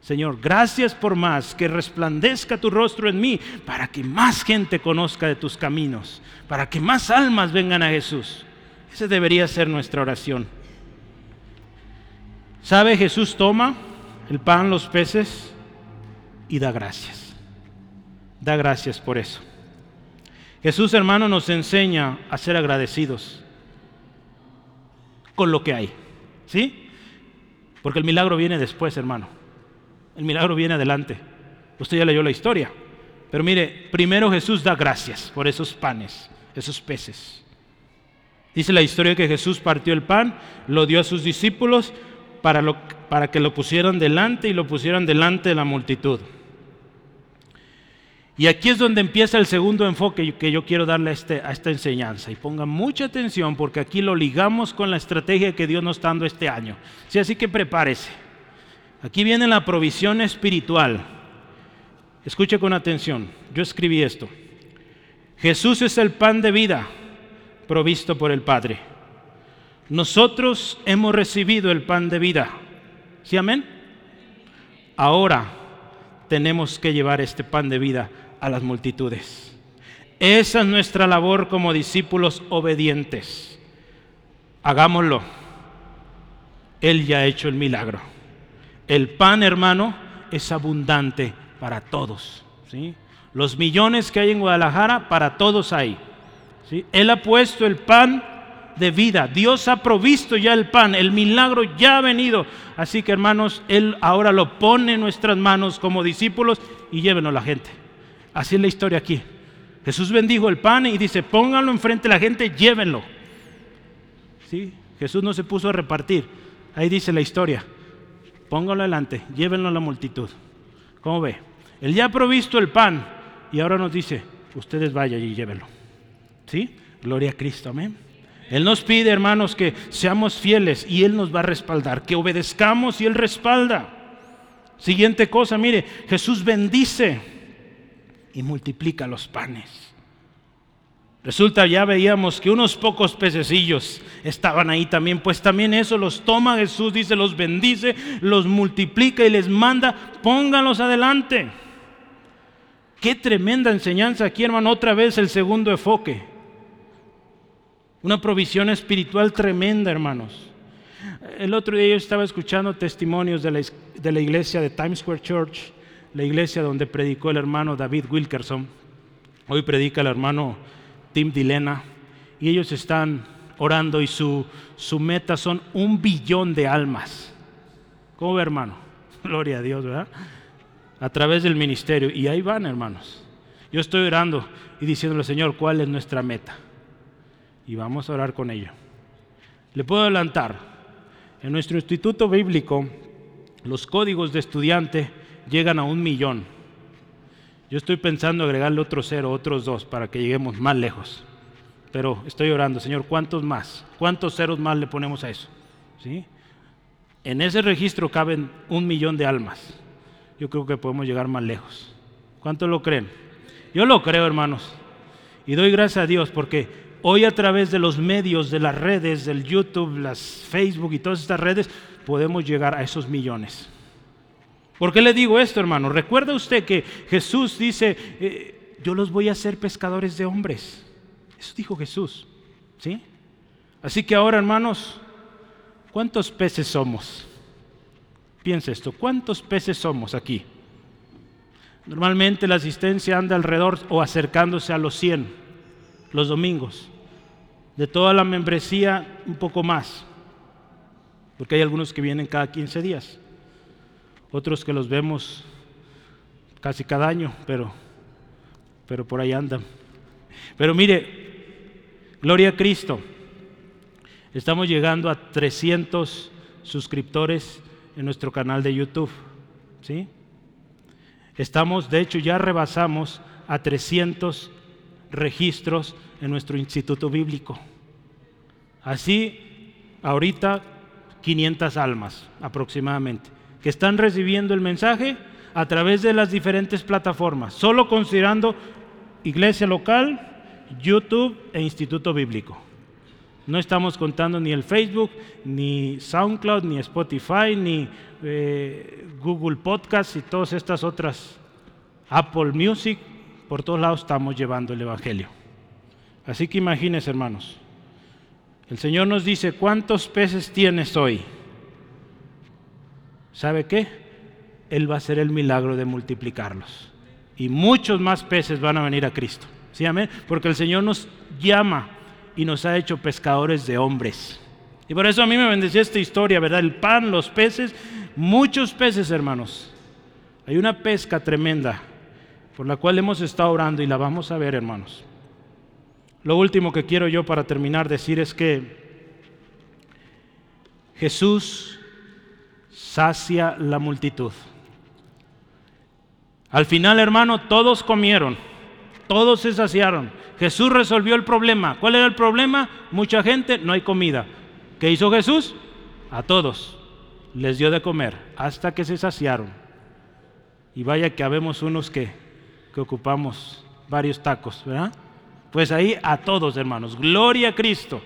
Señor, gracias por más, que resplandezca tu rostro en mí para que más gente conozca de tus caminos, para que más almas vengan a Jesús. Esa debería ser nuestra oración. ¿Sabe? Jesús toma el pan, los peces y da gracias. Da gracias por eso. Jesús, hermano, nos enseña a ser agradecidos con lo que hay. ¿Sí? Porque el milagro viene después, hermano. El milagro viene adelante. Usted ya leyó la historia. Pero mire, primero Jesús da gracias por esos panes, esos peces. Dice la historia que Jesús partió el pan, lo dio a sus discípulos para, lo, para que lo pusieran delante y lo pusieran delante de la multitud. Y aquí es donde empieza el segundo enfoque que yo quiero darle a, este, esta enseñanza. Y pongan mucha atención porque aquí lo ligamos con la estrategia que Dios nos está dando este año. Sí, así que prepárese. Aquí viene la provisión espiritual. Escuche con atención. Yo escribí esto. Jesús es el pan de vida provisto por el Padre. Nosotros hemos recibido el pan de vida. ¿Sí, amén? Ahora tenemos que llevar este pan de vida a las multitudes. Esa es nuestra labor como discípulos obedientes. Hagámoslo. Él ya ha hecho el milagro. El pan, hermano, es abundante para todos. ¿sí? Los millones que hay en Guadalajara, para todos hay. ¿sí? Él ha puesto el pan de vida. Dios ha provisto ya el pan, el milagro ya ha venido. Así que hermanos, Él ahora lo pone en nuestras manos como discípulos y llévenos la gente. Así es la historia aquí. Jesús bendijo el pan y dice, pónganlo enfrente de la gente, llévenlo. ¿Sí? Jesús no se puso a repartir. Ahí dice la historia. Pónganlo adelante, llévenlo a la multitud. ¿Cómo ve? Él ya ha provisto el pan y ahora nos dice, ustedes vayan y llévenlo. ¿Sí? Gloria a Cristo, amén. Él nos pide, hermanos, que seamos fieles y Él nos va a respaldar, que obedezcamos y Él respalda. Siguiente cosa, mire, Jesús bendice y multiplica los panes. Resulta, ya veíamos que unos pocos pececillos estaban ahí también, pues también eso los toma Jesús, dice, los bendice, los multiplica y les manda, pónganlos adelante. Qué tremenda enseñanza aquí, hermano, otra vez el segundo enfoque. Una provisión espiritual tremenda, hermanos. El otro día yo estaba escuchando testimonios de la, iglesia de Times Square Church, la iglesia donde predicó el hermano David Wilkerson. Hoy predica el hermano Tim Dilena. Y ellos están orando y su, su meta son un billón de almas. ¿Cómo ve, hermano? Gloria a Dios, ¿verdad? a través del ministerio. Y ahí van, hermanos. Yo estoy orando y diciéndole, Señor, ¿cuál es nuestra meta? Y vamos a orar con ello. Le puedo adelantar, en nuestro instituto bíblico, los códigos de estudiante llegan a un millón. Yo estoy pensando agregarle otro cero, otros dos, para que lleguemos más lejos. Pero estoy orando, Señor, ¿cuántos más? ¿Cuántos ceros más le ponemos a eso? ¿Sí? En ese registro caben un millón de almas. Yo creo que podemos llegar más lejos. ¿Cuántos lo creen? Yo lo creo, hermanos. Y doy gracias a Dios porque hoy a través de los medios, de las redes, del YouTube, las Facebook y todas estas redes, podemos llegar a esos millones. ¿Por qué le digo esto, hermano? Recuerda usted que Jesús dice, eh, yo los voy a hacer pescadores de hombres. Eso dijo Jesús. ¿Sí? Así que ahora, hermanos, ¿cuántos peces somos? Piensa esto, ¿cuántos peces somos aquí? Normalmente la asistencia anda alrededor o acercándose a los 100 los domingos. De toda la membresía, un poco más. Porque hay algunos que vienen cada 15 días. Otros que los vemos casi cada año, pero, pero por ahí andan. Pero mire, gloria a Cristo. Estamos llegando a 300 suscriptores en nuestro canal de YouTube. ¿Sí? Estamos, de hecho, ya rebasamos a 300 registros en nuestro instituto bíblico. Así, ahorita 500 almas aproximadamente, que están recibiendo el mensaje a través de las diferentes plataformas, solo considerando iglesia local, YouTube e instituto bíblico. No estamos contando ni el Facebook, ni SoundCloud, ni Spotify, ni eh, Google Podcast y todas estas otras, Apple Music, por todos lados estamos llevando el Evangelio. Así que imagínense, hermanos, el Señor nos dice, ¿cuántos peces tienes hoy? ¿Sabe qué? Él va a hacer el milagro de multiplicarlos. Y muchos más peces van a venir a Cristo. ¿Sí, amén? Porque el Señor nos llama y nos ha hecho pescadores de hombres. Y por eso a mí me bendecía esta historia, ¿verdad? El pan, los peces, muchos peces, hermanos. Hay una pesca tremenda por la cual hemos estado orando y la vamos a ver, hermanos. Lo último que quiero yo para terminar decir es que Jesús sacia la multitud. Al final, hermano, todos comieron, todos se saciaron. Jesús resolvió el problema. ¿Cuál era el problema? Mucha gente, no hay comida. ¿Qué hizo Jesús? A todos les dio de comer hasta que se saciaron. Y vaya que habemos unos que, que ocupamos varios tacos, ¿verdad? Pues ahí a todos, hermanos. Gloria a Cristo.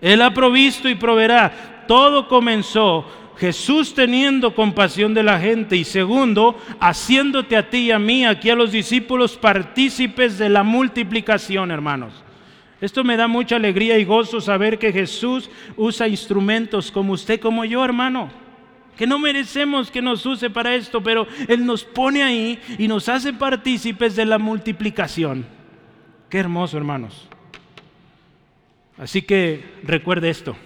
Él ha provisto y proveerá. Todo comenzó Jesús teniendo compasión de la gente y segundo, haciéndote a ti y a mí, aquí a los discípulos, partícipes de la multiplicación, hermanos. Esto me da mucha alegría y gozo saber que Jesús usa instrumentos como usted, como yo, hermano. Que no merecemos que nos use para esto, pero Él nos pone ahí y nos hace partícipes de la multiplicación. Qué hermoso, hermanos. Así que recuerde esto.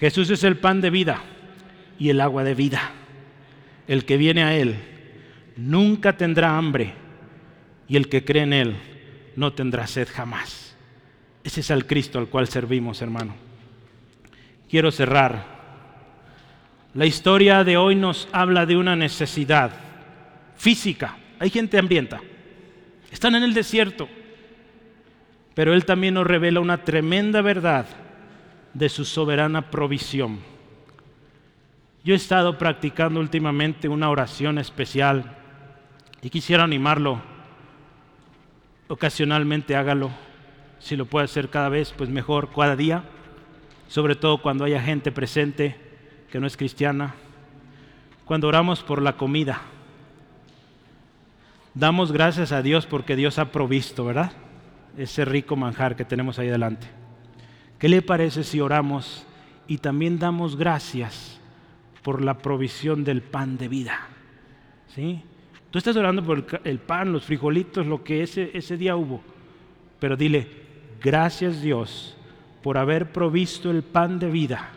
Jesús es el pan de vida y el agua de vida. El que viene a Él nunca tendrá hambre y el que cree en Él no tendrá sed jamás. Ese es el Cristo al cual servimos, hermano. Quiero cerrar. La historia de hoy nos habla de una necesidad física. Hay gente hambrienta. Están en el desierto. Pero Él también nos revela una tremenda verdad de su soberana provisión. Yo he estado practicando últimamente una oración especial y quisiera animarlo. Ocasionalmente hágalo. Si lo puede hacer cada vez, pues mejor, cada día. Sobre todo cuando haya gente presente que no es cristiana. Cuando oramos por la comida. Damos gracias a Dios porque Dios ha provisto, ¿verdad? Ese rico manjar que tenemos ahí delante. ¿Qué le parece si oramos y también damos gracias? por la provisión del pan de vida. ¿Sí? Tú estás orando por el, pan, los frijolitos, lo que ese, ese día hubo. Pero dile, gracias Dios por haber provisto el pan de vida,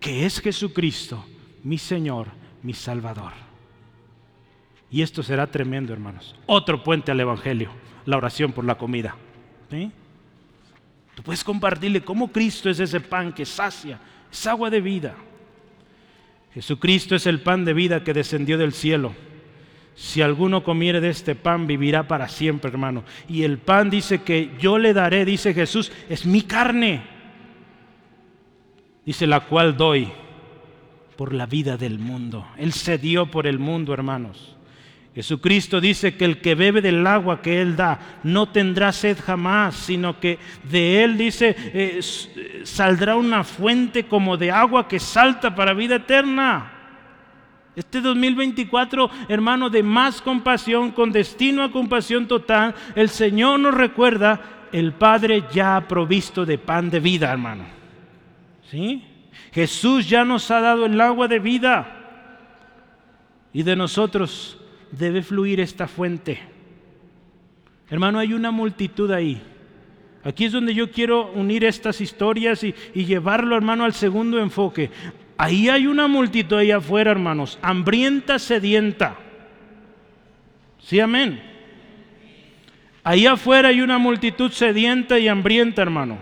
que es Jesucristo, mi Señor, mi Salvador. Y esto será tremendo, hermanos. Otro puente al Evangelio, la oración por la comida. Tú puedes compartirle cómo Cristo es ese pan que sacia, es agua de vida. Jesucristo es el pan de vida que descendió del cielo. Si alguno comiere de este pan, vivirá para siempre, hermano. Y el pan dice que yo le daré, dice Jesús, es mi carne. Dice la cual doy por la vida del mundo. Él se dio por el mundo, hermanos. Jesucristo dice que el que bebe del agua que Él da no tendrá sed jamás, sino que de Él, dice, eh, saldrá una fuente como de agua que salta para vida eterna. Este 2024, hermano, de más compasión, con destino a compasión total, el Señor nos recuerda, el Padre ya ha provisto de pan de vida, hermano. ¿Sí? Jesús ya nos ha dado el agua de vida. Y de nosotros debe fluir esta fuente. Hermano, hay una multitud ahí. Aquí es donde yo quiero unir estas historias y, llevarlo, hermano, al segundo enfoque. Ahí hay una multitud ahí afuera, hermanos, hambrienta, sedienta. Sí, amén. Ahí afuera hay una multitud sedienta y hambrienta, hermano.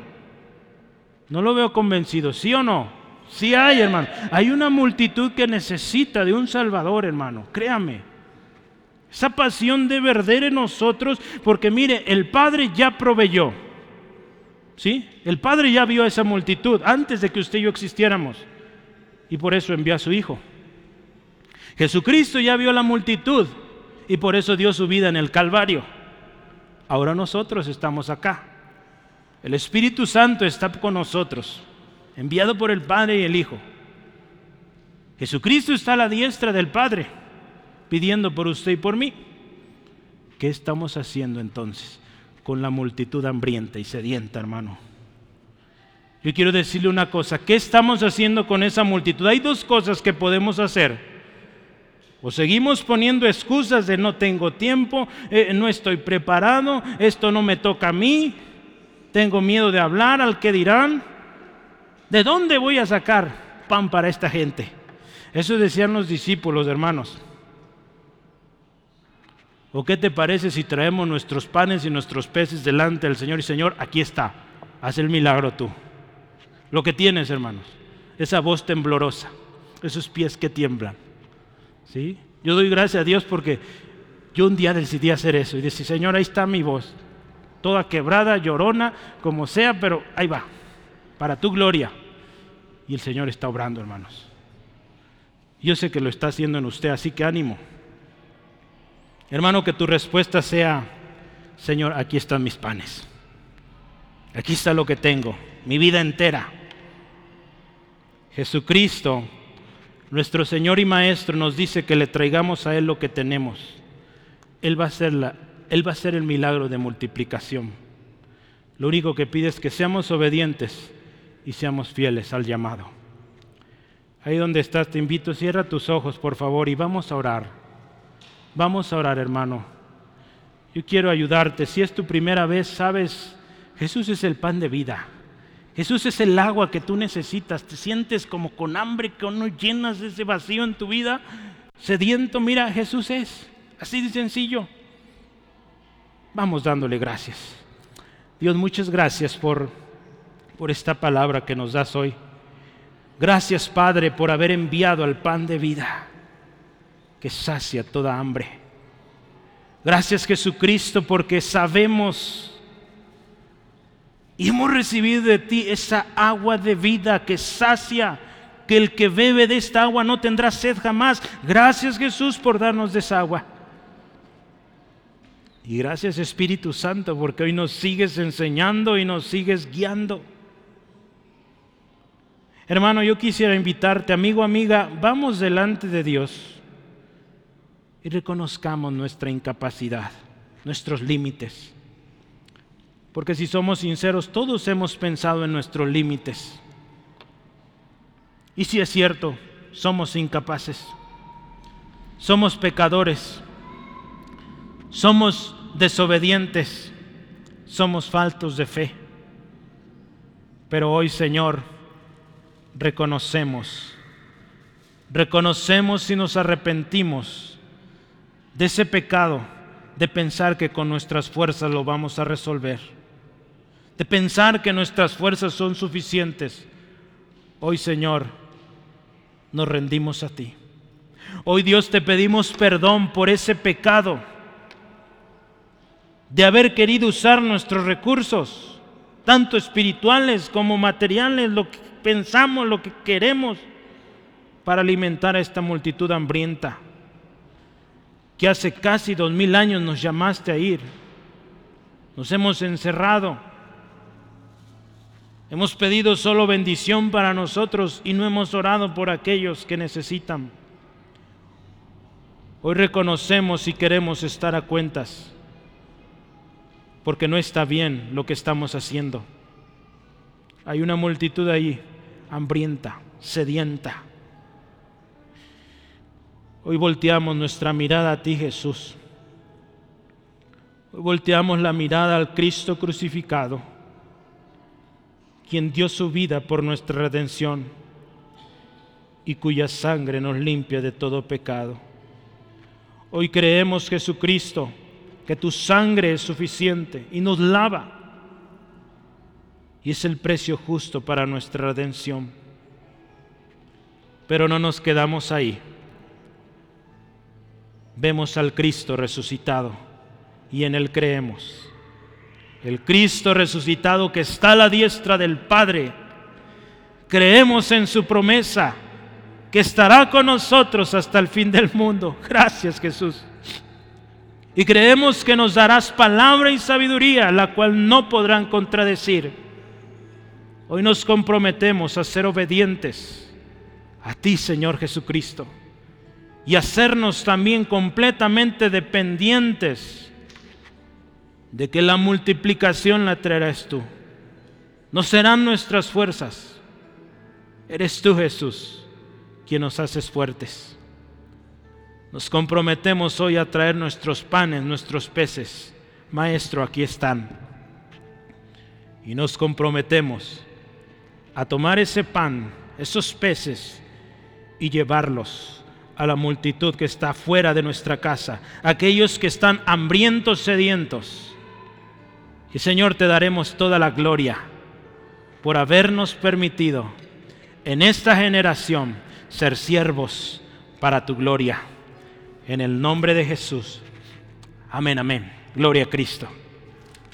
No lo veo convencido, ¿sí o no? Sí hay, hermano. Hay una multitud que necesita de un Salvador, hermano. Créame. Esa pasión debe arder en nosotros porque mire, el Padre ya proveyó. ¿Sí? El Padre ya vio a esa multitud antes de que usted y yo existiéramos. Y por eso envió a su Hijo. Jesucristo ya vio la multitud y por eso dio su vida en el Calvario. Ahora nosotros estamos acá. El Espíritu Santo está con nosotros, enviado por el Padre y el Hijo. Jesucristo está a la diestra del Padre pidiendo por usted y por mí. ¿Qué estamos haciendo entonces con la multitud hambrienta y sedienta, hermano? Yo quiero decirle una cosa, ¿qué estamos haciendo con esa multitud? Hay dos cosas que podemos hacer. O seguimos poniendo excusas de no tengo tiempo, eh, no estoy preparado, esto no me toca a mí, tengo miedo de hablar, al que dirán. ¿De dónde voy a sacar pan para esta gente? Eso decían los discípulos, hermanos. ¿O qué te parece si traemos nuestros panes y nuestros peces delante del Señor y Señor, aquí está, haz el milagro tú? Lo que tienes, hermanos, esa voz temblorosa, esos pies que tiemblan. ¿Sí? Yo doy gracias a Dios porque yo un día decidí hacer eso y decir, Señor, ahí está mi voz, toda quebrada, llorona, como sea, pero ahí va, para tu gloria. Y el Señor está obrando, hermanos. Yo sé que lo está haciendo en usted, así que ánimo. Hermano, que tu respuesta sea, Señor, aquí están mis panes. Aquí está lo que tengo, mi vida entera. Jesucristo, nuestro Señor y Maestro, nos dice que le traigamos a Él lo que tenemos. Él va a la, Él va a ser el milagro de multiplicación. Lo único que pide es que seamos obedientes y seamos fieles al llamado. Ahí donde estás, te invito, cierra tus ojos, por favor, y vamos a orar. Vamos a orar, hermano. Yo quiero ayudarte. Si es tu primera vez, sabes, Jesús es el pan de vida. Jesús es el agua que tú necesitas. Te sientes como con hambre, que no llenas ese vacío en tu vida. Sediento, mira, Jesús es. Así de sencillo. Vamos dándole gracias. Dios, muchas gracias por, por esta palabra que nos das hoy. Gracias, Padre, por haber enviado al pan de vida que sacia toda hambre. Gracias Jesucristo porque sabemos y hemos recibido de ti esa agua de vida que sacia, que el que bebe de esta agua no tendrá sed jamás. Gracias Jesús por darnos de esa agua. Y gracias Espíritu Santo porque hoy nos sigues enseñando y nos sigues guiando. Hermano, yo quisiera invitarte, amigo, amiga, vamos delante de Dios y reconozcamos nuestra incapacidad, nuestros límites. Porque si somos sinceros, todos hemos pensado en nuestros límites. Y si es cierto, somos incapaces, somos pecadores, somos desobedientes, somos faltos de fe. Pero hoy, Señor, reconocemos, reconocemos y nos arrepentimos de ese pecado de pensar que con nuestras fuerzas lo vamos a resolver, de pensar que nuestras fuerzas son suficientes. Hoy, Señor, nos rendimos a ti. Hoy, Dios, te pedimos perdón por ese pecado de haber querido usar nuestros recursos, tanto espirituales como materiales, lo que pensamos, lo que queremos, para alimentar a esta multitud hambrienta que hace casi dos mil años nos llamaste a ir. Nos hemos encerrado. Hemos pedido solo bendición para nosotros y no hemos orado por aquellos que necesitan. Hoy reconocemos y queremos estar a cuentas, porque no está bien lo que estamos haciendo. Hay una multitud ahí, hambrienta, sedienta. Hoy volteamos nuestra mirada a ti, Jesús. Hoy volteamos la mirada al Cristo crucificado, quien dio su vida por nuestra redención y cuya sangre nos limpia de todo pecado. Hoy creemos, Jesucristo, que tu sangre es suficiente y nos lava. Y es el precio justo para nuestra redención. Pero no nos quedamos ahí vemos al Cristo resucitado y en Él creemos. El Cristo resucitado que está a la diestra del Padre. Creemos en su promesa que estará con nosotros hasta el fin del mundo. Gracias Jesús. Y creemos que nos darás palabra y sabiduría, la cual no podrán contradecir. Hoy nos comprometemos a ser obedientes a ti, Señor Jesucristo y hacernos también completamente dependientes de que la multiplicación la traerás tú. No serán nuestras fuerzas. Eres tú, Jesús, quien nos haces fuertes. Nos comprometemos hoy a traer nuestros panes, nuestros peces. Maestro, aquí están. Y nos comprometemos a tomar ese pan, esos peces, y llevarlos a la multitud que está fuera de nuestra casa, aquellos que están hambrientos, sedientos. Y Señor, te daremos toda la gloria por habernos permitido en esta generación ser siervos para tu gloria. En el nombre de Jesús. Amén, amén. Gloria a Cristo.